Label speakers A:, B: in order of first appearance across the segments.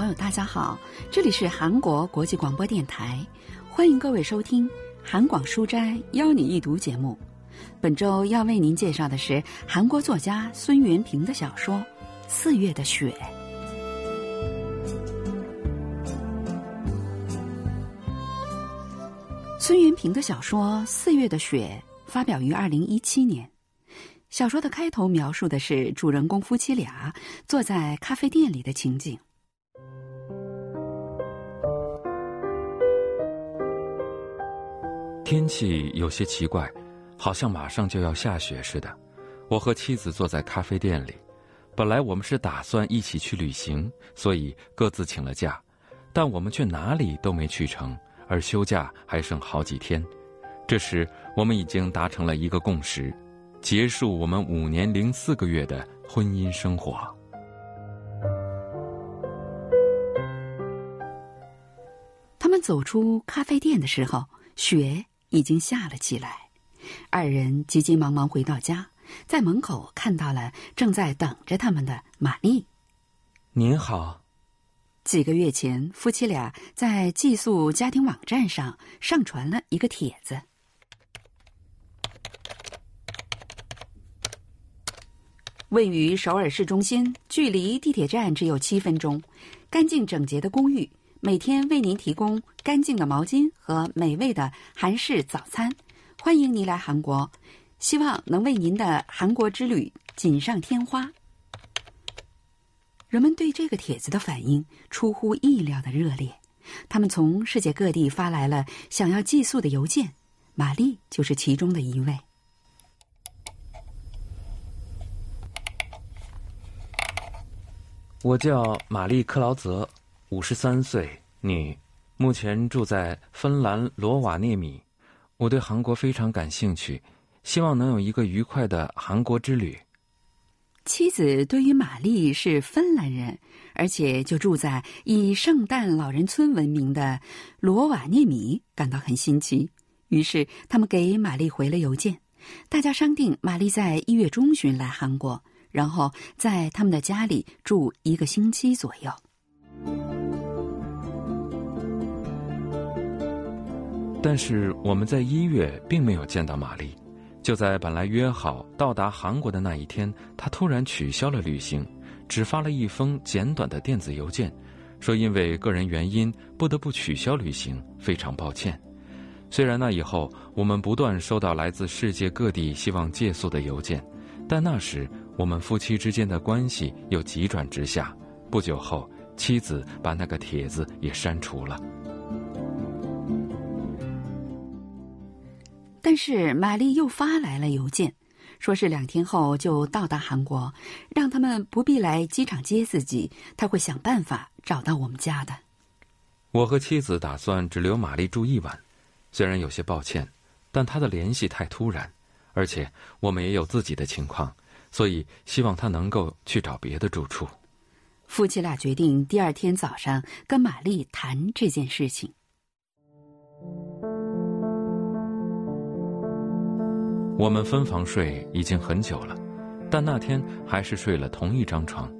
A: 朋友，大家好，这里是韩国国际广播电台，欢迎各位收听《韩广书斋邀你一读》节目。本周要为您介绍的是韩国作家孙元平的小说《四月的雪》。孙元平的小说《四月的雪》发表于二零一七年。小说的开头描述的是主人公夫妻俩坐在咖啡店里的情景。
B: 天气有些奇怪，好像马上就要下雪似的。我和妻子坐在咖啡店里，本来我们是打算一起去旅行，所以各自请了假，但我们却哪里都没去成，而休假还剩好几天。这时，我们已经达成了一个共识，结束我们五年零四个月的婚姻生活。
A: 他们走出咖啡店的时候，雪。已经下了起来，二人急急忙忙回到家，在门口看到了正在等着他们的玛丽。
C: 您好。
A: 几个月前，夫妻俩在寄宿家庭网站上上传了一个帖子。位于首尔市中心，距离地铁站只有七分钟，干净整洁的公寓。每天为您提供干净的毛巾和美味的韩式早餐，欢迎您来韩国，希望能为您的韩国之旅锦上添花。人们对这个帖子的反应出乎意料的热烈，他们从世界各地发来了想要寄宿的邮件，玛丽就是其中的一位。
C: 我叫玛丽克劳泽。五十三岁，女，目前住在芬兰罗瓦涅米。我对韩国非常感兴趣，希望能有一个愉快的韩国之旅。
A: 妻子对于玛丽是芬兰人，而且就住在以圣诞老人村闻名的罗瓦涅米感到很新奇，于是他们给玛丽回了邮件，大家商定玛丽在一月中旬来韩国，然后在他们的家里住一个星期左右。
B: 但是我们在一月并没有见到玛丽，就在本来约好到达韩国的那一天，她突然取消了旅行，只发了一封简短的电子邮件，说因为个人原因不得不取消旅行，非常抱歉。虽然那以后我们不断收到来自世界各地希望借宿的邮件，但那时我们夫妻之间的关系又急转直下。不久后，妻子把那个帖子也删除了。
A: 但是玛丽又发来了邮件，说是两天后就到达韩国，让他们不必来机场接自己，他会想办法找到我们家的。
B: 我和妻子打算只留玛丽住一晚，虽然有些抱歉，但她的联系太突然，而且我们也有自己的情况，所以希望她能够去找别的住处。
A: 夫妻俩决定第二天早上跟玛丽谈这件事情。
B: 我们分房睡已经很久了，但那天还是睡了同一张床，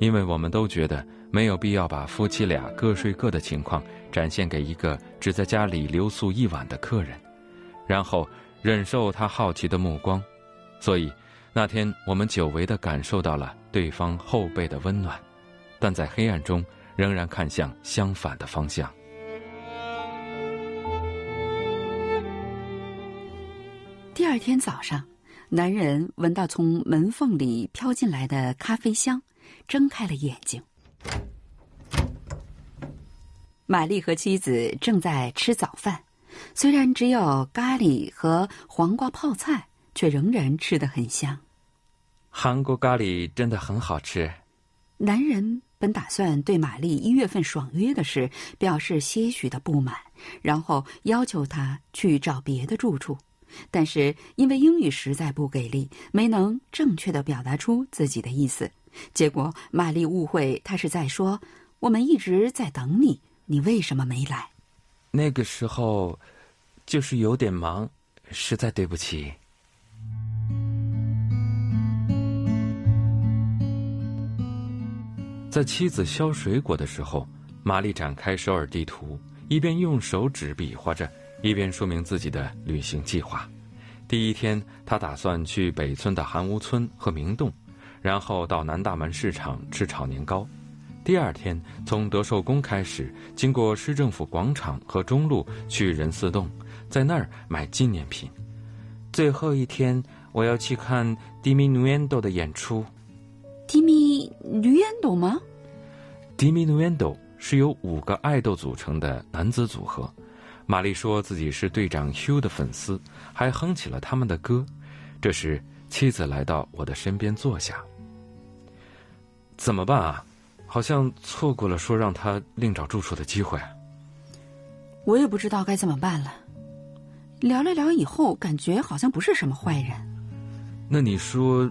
B: 因为我们都觉得没有必要把夫妻俩各睡各的情况展现给一个只在家里留宿一晚的客人，然后忍受他好奇的目光，所以那天我们久违的感受到了对方后背的温暖，但在黑暗中仍然看向相反的方向。
A: 二天早上，男人闻到从门缝里飘进来的咖啡香，睁开了眼睛。玛丽和妻子正在吃早饭，虽然只有咖喱和黄瓜泡菜，却仍然吃得很香。
C: 韩国咖喱真的很好吃。
A: 男人本打算对玛丽一月份爽约的事表示些许的不满，然后要求她去找别的住处。但是因为英语实在不给力，没能正确的表达出自己的意思，结果玛丽误会他是在说：“我们一直在等你，你为什么没来？”
C: 那个时候，就是有点忙，实在对不起。
B: 在妻子削水果的时候，玛丽展开首尔地图，一边用手指比划着，一边说明自己的旅行计划。第一天，他打算去北村的韩屋村和明洞，然后到南大门市场吃炒年糕。第二天，从德寿宫开始，经过市政府广场和中路去仁寺洞，在那儿买纪念品。最后一天，我要去看迪米努恩多的演出。
A: 迪米努恩多吗？
B: 迪米努恩多是由五个爱豆组成的男子组合。玛丽说自己是队长 Hugh 的粉丝，还哼起了他们的歌。这时，妻子来到我的身边坐下。怎么办啊？好像错过了说让他另找住处的机会。
A: 我也不知道该怎么办了。聊了聊以后，感觉好像不是什么坏人。
B: 那你说，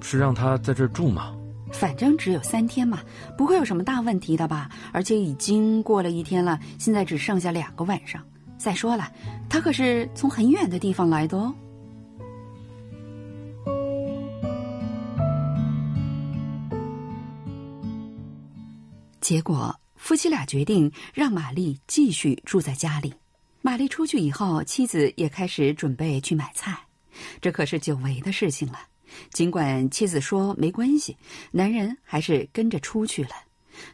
B: 是让他在这儿住吗？
A: 反正只有三天嘛，不会有什么大问题的吧？而且已经过了一天了，现在只剩下两个晚上。再说了，他可是从很远的地方来的哦。结果，夫妻俩决定让玛丽继续住在家里。玛丽出去以后，妻子也开始准备去买菜，这可是久违的事情了。尽管妻子说没关系，男人还是跟着出去了。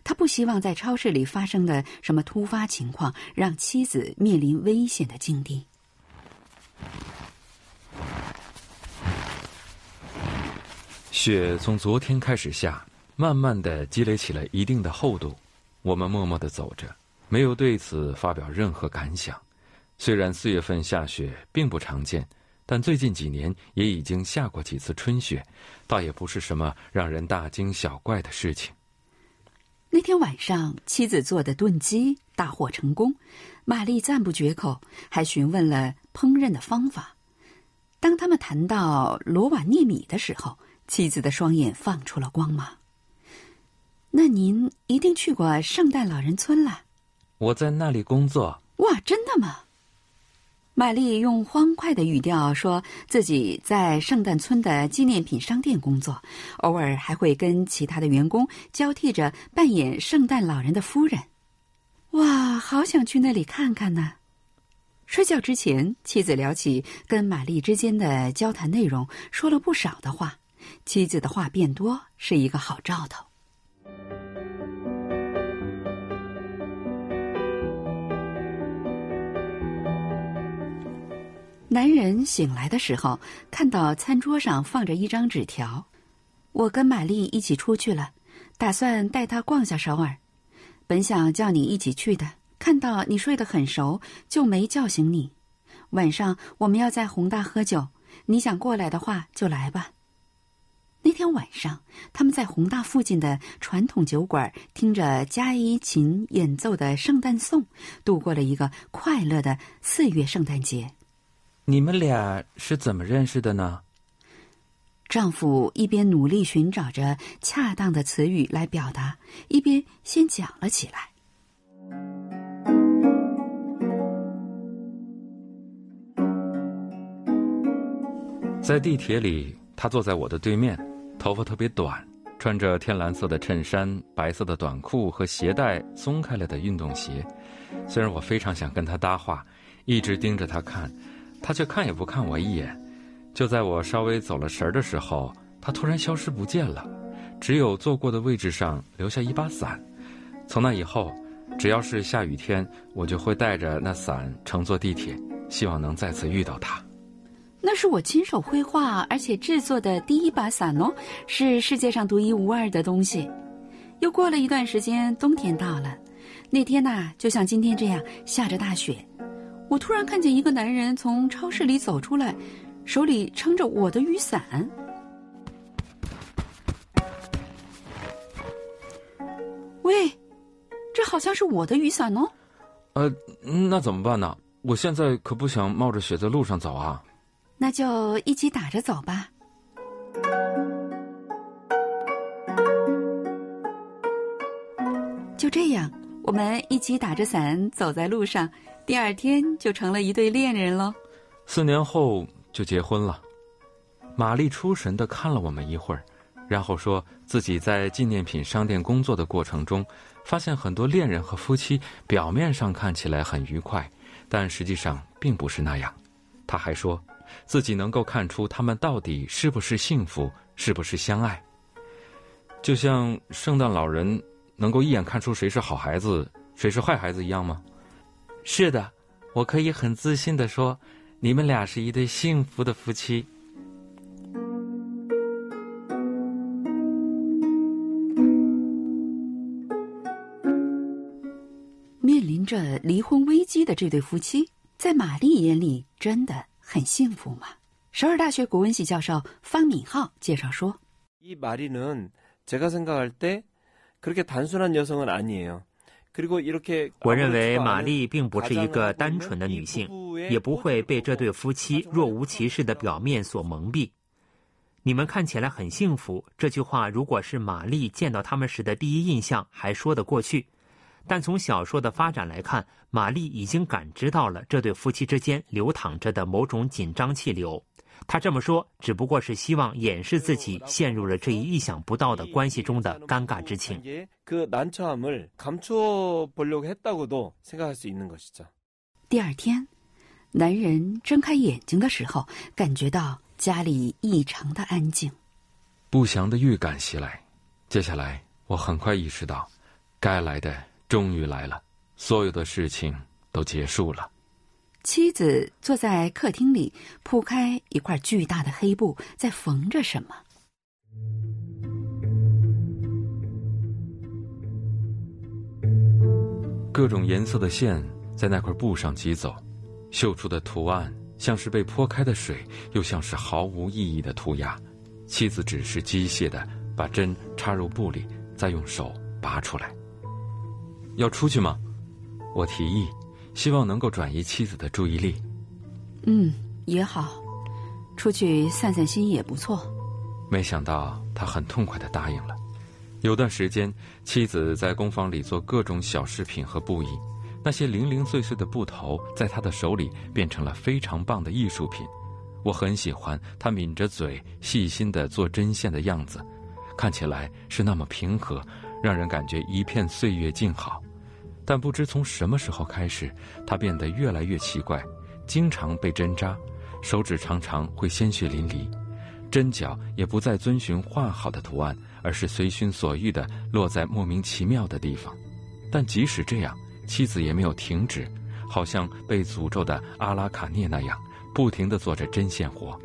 A: 他不希望在超市里发生的什么突发情况让妻子面临危险的境地。
B: 雪从昨天开始下，慢慢的积累起了一定的厚度。我们默默的走着，没有对此发表任何感想。虽然四月份下雪并不常见。但最近几年也已经下过几次春雪，倒也不是什么让人大惊小怪的事情。
A: 那天晚上，妻子做的炖鸡大获成功，玛丽赞不绝口，还询问了烹饪的方法。当他们谈到罗瓦涅米的时候，妻子的双眼放出了光芒。那您一定去过圣诞老人村了？
B: 我在那里工作。
A: 哇，真的吗？玛丽用欢快的语调说自己在圣诞村的纪念品商店工作，偶尔还会跟其他的员工交替着扮演圣诞老人的夫人。哇，好想去那里看看呢！睡觉之前，妻子聊起跟玛丽之间的交谈内容，说了不少的话。妻子的话变多是一个好兆头。男人醒来的时候，看到餐桌上放着一张纸条。我跟玛丽一起出去了，打算带她逛下首尔。本想叫你一起去的，看到你睡得很熟，就没叫醒你。晚上我们要在宏大喝酒，你想过来的话就来吧。那天晚上，他们在宏大附近的传统酒馆听着加伊琴演奏的圣诞颂，度过了一个快乐的四月圣诞节。
B: 你们俩是怎么认识的呢？
A: 丈夫一边努力寻找着恰当的词语来表达，一边先讲了起来。
B: 在地铁里，他坐在我的对面，头发特别短，穿着天蓝色的衬衫、白色的短裤和鞋带松开了的运动鞋。虽然我非常想跟他搭话，一直盯着他看。他却看也不看我一眼，就在我稍微走了神儿的时候，他突然消失不见了，只有坐过的位置上留下一把伞。从那以后，只要是下雨天，我就会带着那伞乘坐地铁，希望能再次遇到他。
A: 那是我亲手绘画而且制作的第一把伞哦，是世界上独一无二的东西。又过了一段时间，冬天到了，那天呐，就像今天这样下着大雪。我突然看见一个男人从超市里走出来，手里撑着我的雨伞。喂，这好像是我的雨伞哦。
B: 呃，那怎么办呢？我现在可不想冒着雪在路上走啊。
A: 那就一起打着走吧。就这样，我们一起打着伞走在路上。第二天就成了一对恋人喽，
B: 四年后就结婚了。玛丽出神的看了我们一会儿，然后说自己在纪念品商店工作的过程中，发现很多恋人和夫妻表面上看起来很愉快，但实际上并不是那样。他还说，自己能够看出他们到底是不是幸福，是不是相爱。就像圣诞老人能够一眼看出谁是好孩子，谁是坏孩子一样吗？
C: 是的，我可以很自信的说，你们俩是一对幸福的夫妻。
A: 面临着离婚危机的这对夫妻，在玛丽眼里真的很幸福吗？首尔大学国文系教授方敏浩介绍说：“
D: 이마리는 제가생각할때
E: 我认为玛丽并不是一个单纯的女性，也不会被这对夫妻若无其事的表面所蒙蔽。你们看起来很幸福，这句话如果是玛丽见到他们时的第一印象，还说得过去。但从小说的发展来看，玛丽已经感知到了这对夫妻之间流淌着的某种紧张气流。他这么说，只不过是希望掩饰自己陷入了这一意想不到的关系中的尴尬之情。
A: 第二天，男人睁开眼睛的时候，感觉到家里异常的安静，
B: 不祥的预感袭来。接下来，我很快意识到，该来的终于来了，所有的事情都结束了。
A: 妻子坐在客厅里，铺开一块巨大的黑布，在缝着什么。
B: 各种颜色的线在那块布上疾走，绣出的图案像是被泼开的水，又像是毫无意义的涂鸦。妻子只是机械的把针插入布里，再用手拔出来。要出去吗？我提议。希望能够转移妻子的注意力。
A: 嗯，也好，出去散散心也不错。
B: 没想到他很痛快的答应了。有段时间，妻子在工坊里做各种小饰品和布艺，那些零零碎碎的布头在他的手里变成了非常棒的艺术品。我很喜欢他抿着嘴细心的做针线的样子，看起来是那么平和，让人感觉一片岁月静好。但不知从什么时候开始，他变得越来越奇怪，经常被针扎，手指常常会鲜血淋漓，针脚也不再遵循画好的图案，而是随心所欲地落在莫名其妙的地方。但即使这样，妻子也没有停止，好像被诅咒的阿拉卡涅那样，不停地做着针线活。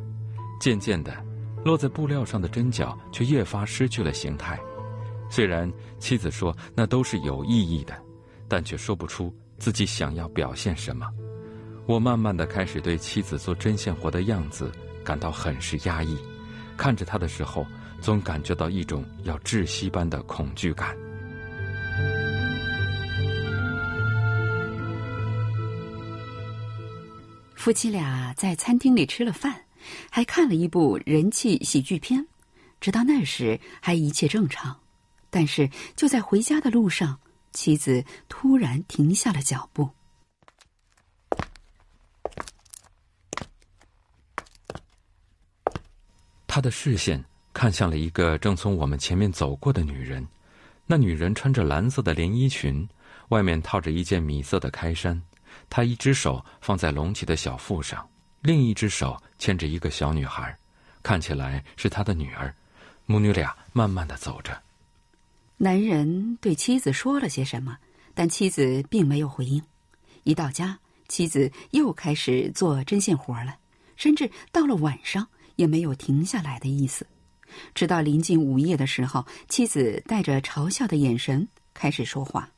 B: 渐渐的，落在布料上的针脚却越发失去了形态。虽然妻子说那都是有意义的。但却说不出自己想要表现什么。我慢慢的开始对妻子做针线活的样子感到很是压抑，看着她的时候，总感觉到一种要窒息般的恐惧感。
A: 夫妻俩在餐厅里吃了饭，还看了一部人气喜剧片，直到那时还一切正常。但是就在回家的路上。妻子突然停下了脚步，
B: 他的视线看向了一个正从我们前面走过的女人。那女人穿着蓝色的连衣裙，外面套着一件米色的开衫。她一只手放在隆起的小腹上，另一只手牵着一个小女孩，看起来是她的女儿。母女俩慢慢的走着。
A: 男人对妻子说了些什么，但妻子并没有回应。一到家，妻子又开始做针线活了，甚至到了晚上也没有停下来的意思。直到临近午夜的时候，妻子带着嘲笑的眼神开始说话：“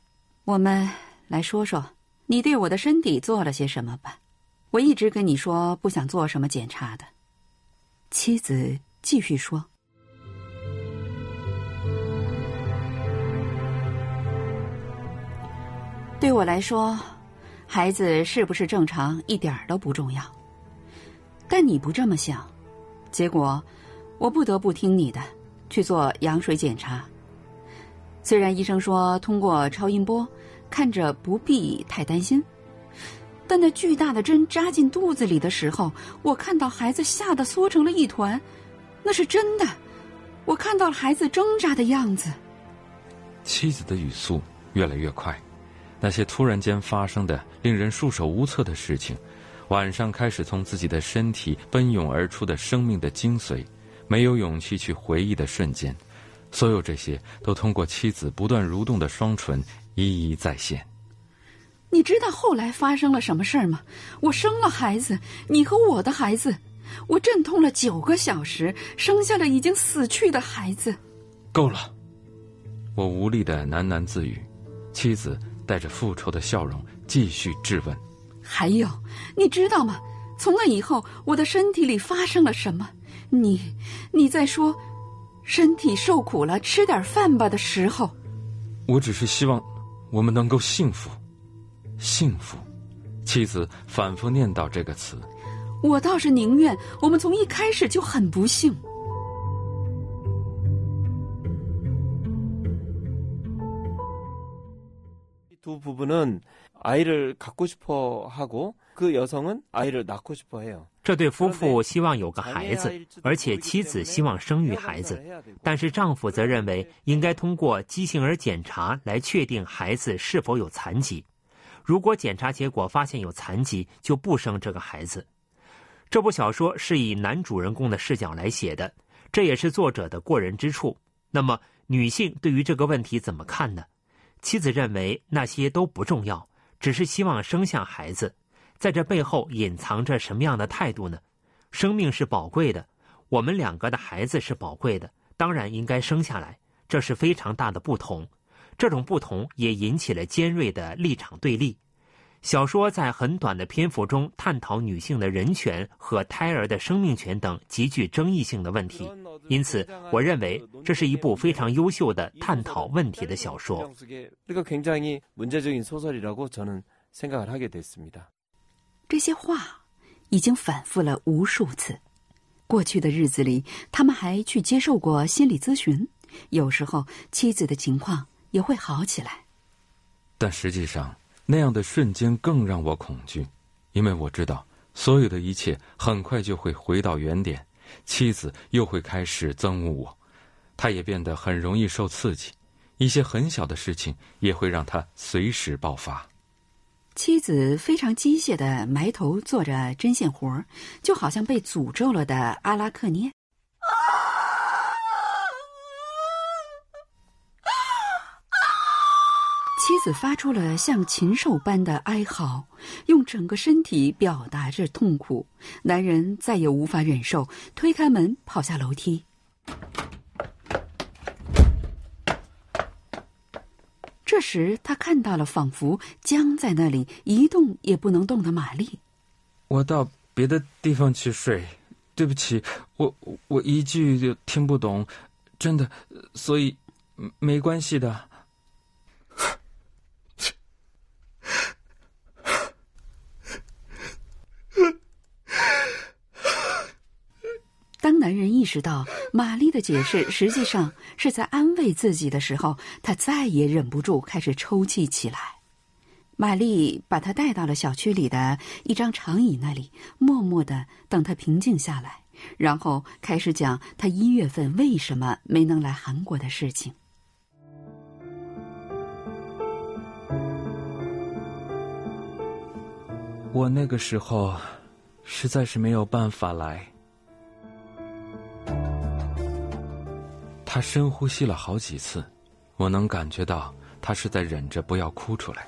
A: 我们来说说，你对我的身体做了些什么吧。我一直跟你说不想做什么检查的。”妻子继续说。对我来说，孩子是不是正常一点都不重要。但你不这么想，结果我不得不听你的去做羊水检查。虽然医生说通过超音波看着不必太担心，但那巨大的针扎进肚子里的时候，我看到孩子吓得缩成了一团，那是真的。我看到了孩子挣扎的样子。
B: 妻子的语速越来越快，那些突然间发生的令人束手无策的事情，晚上开始从自己的身体奔涌而出的生命的精髓，没有勇气去回忆的瞬间，所有这些都通过妻子不断蠕动的双唇一一再现。
A: 你知道后来发生了什么事儿吗？我生了孩子，你和我的孩子，我阵痛了九个小时，生下了已经死去的孩子。
B: 够了。我无力的喃喃自语，妻子带着复仇的笑容继续质问：“
A: 还有，你知道吗？从那以后，我的身体里发生了什么？你，你在说，身体受苦了，吃点饭吧的时候。
B: 我只是希望，我们能够幸福，幸福。”妻子反复念叨这个词。
A: 我倒是宁愿我们从一开始就很不幸。
D: 두 부부는 아이를 갖고 싶어 하고 그 여성은 아이를 낳고 싶어 해요.
E: 这对夫妇希望有个孩子，而且妻子希望生育孩子，但是丈夫则认为应该通过畸形儿检查来确定孩子是否有残疾。如果检查结果发现有残疾，就不生这个孩子。这部小说是以男主人公的视角来写的，这也是作者的过人之处。那么，女性对于这个问题怎么看呢？ 妻子认为那些都不重要，只是希望生下孩子，在这背后隐藏着什么样的态度呢？生命是宝贵的，我们两个的孩子是宝贵的，当然应该生下来，这是非常大的不同。这种不同也引起了尖锐的立场对立。小说在很短的篇幅中探讨女性的人权和胎儿的生命权等极具争议性的问题，因此，我认为这是一部非常优秀的探讨问题的小说。
A: 这些话已经反复了无数次。过去的日子里，他们还去接受过心理咨询，有时候妻子的情况也会好起来。
B: 但实际上，那样的瞬间更让我恐惧，因为我知道所有的一切很快就会回到原点，妻子又会开始憎恶我，他也变得很容易受刺激，一些很小的事情也会让他随时爆发。
A: 妻子非常机械的埋头做着针线活就好像被诅咒了的阿拉克涅。妻子发出了像禽兽般的哀嚎，用整个身体表达着痛苦。男人再也无法忍受，推开门跑下楼梯。这时，他看到了仿佛僵在那里一动也不能动的玛丽。
B: 我到别的地方去睡，对不起，我我一句就听不懂，真的，所以没关系的。
A: 当男人意识到玛丽的解释实际上是在安慰自己的时候，他再也忍不住开始抽泣起来。玛丽把他带到了小区里的一张长椅那里，默默的等他平静下来，然后开始讲他一月份为什么没能来韩国的事情。
B: 我那个时候实在是没有办法来。他深呼吸了好几次，我能感觉到他是在忍着不要哭出来。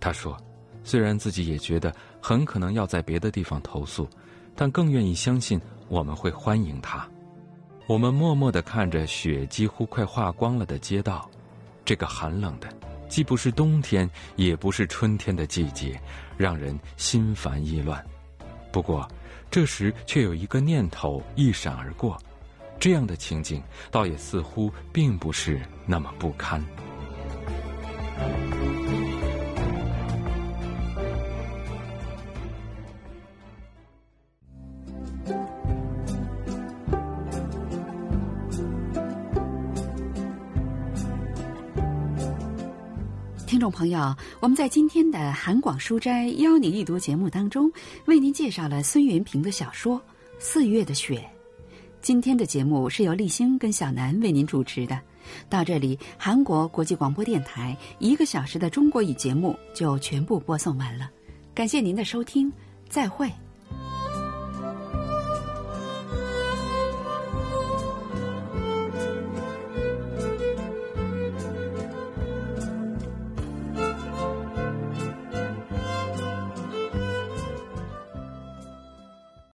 B: 他说：“虽然自己也觉得很可能要在别的地方投诉，但更愿意相信我们会欢迎他。”我们默默的看着雪几乎快化光了的街道，这个寒冷的，既不是冬天也不是春天的季节，让人心烦意乱。不过，这时却有一个念头一闪而过。这样的情景，倒也似乎并不是那么不堪。
A: 听众朋友，我们在今天的韩广书斋邀你一读节目当中，为您介绍了孙元平的小说《四月的雪》。今天的节目是由立新跟小南为您主持的。到这里，韩国国际广播电台一个小时的中国语节目就全部播送完了。感谢您的收听，再会。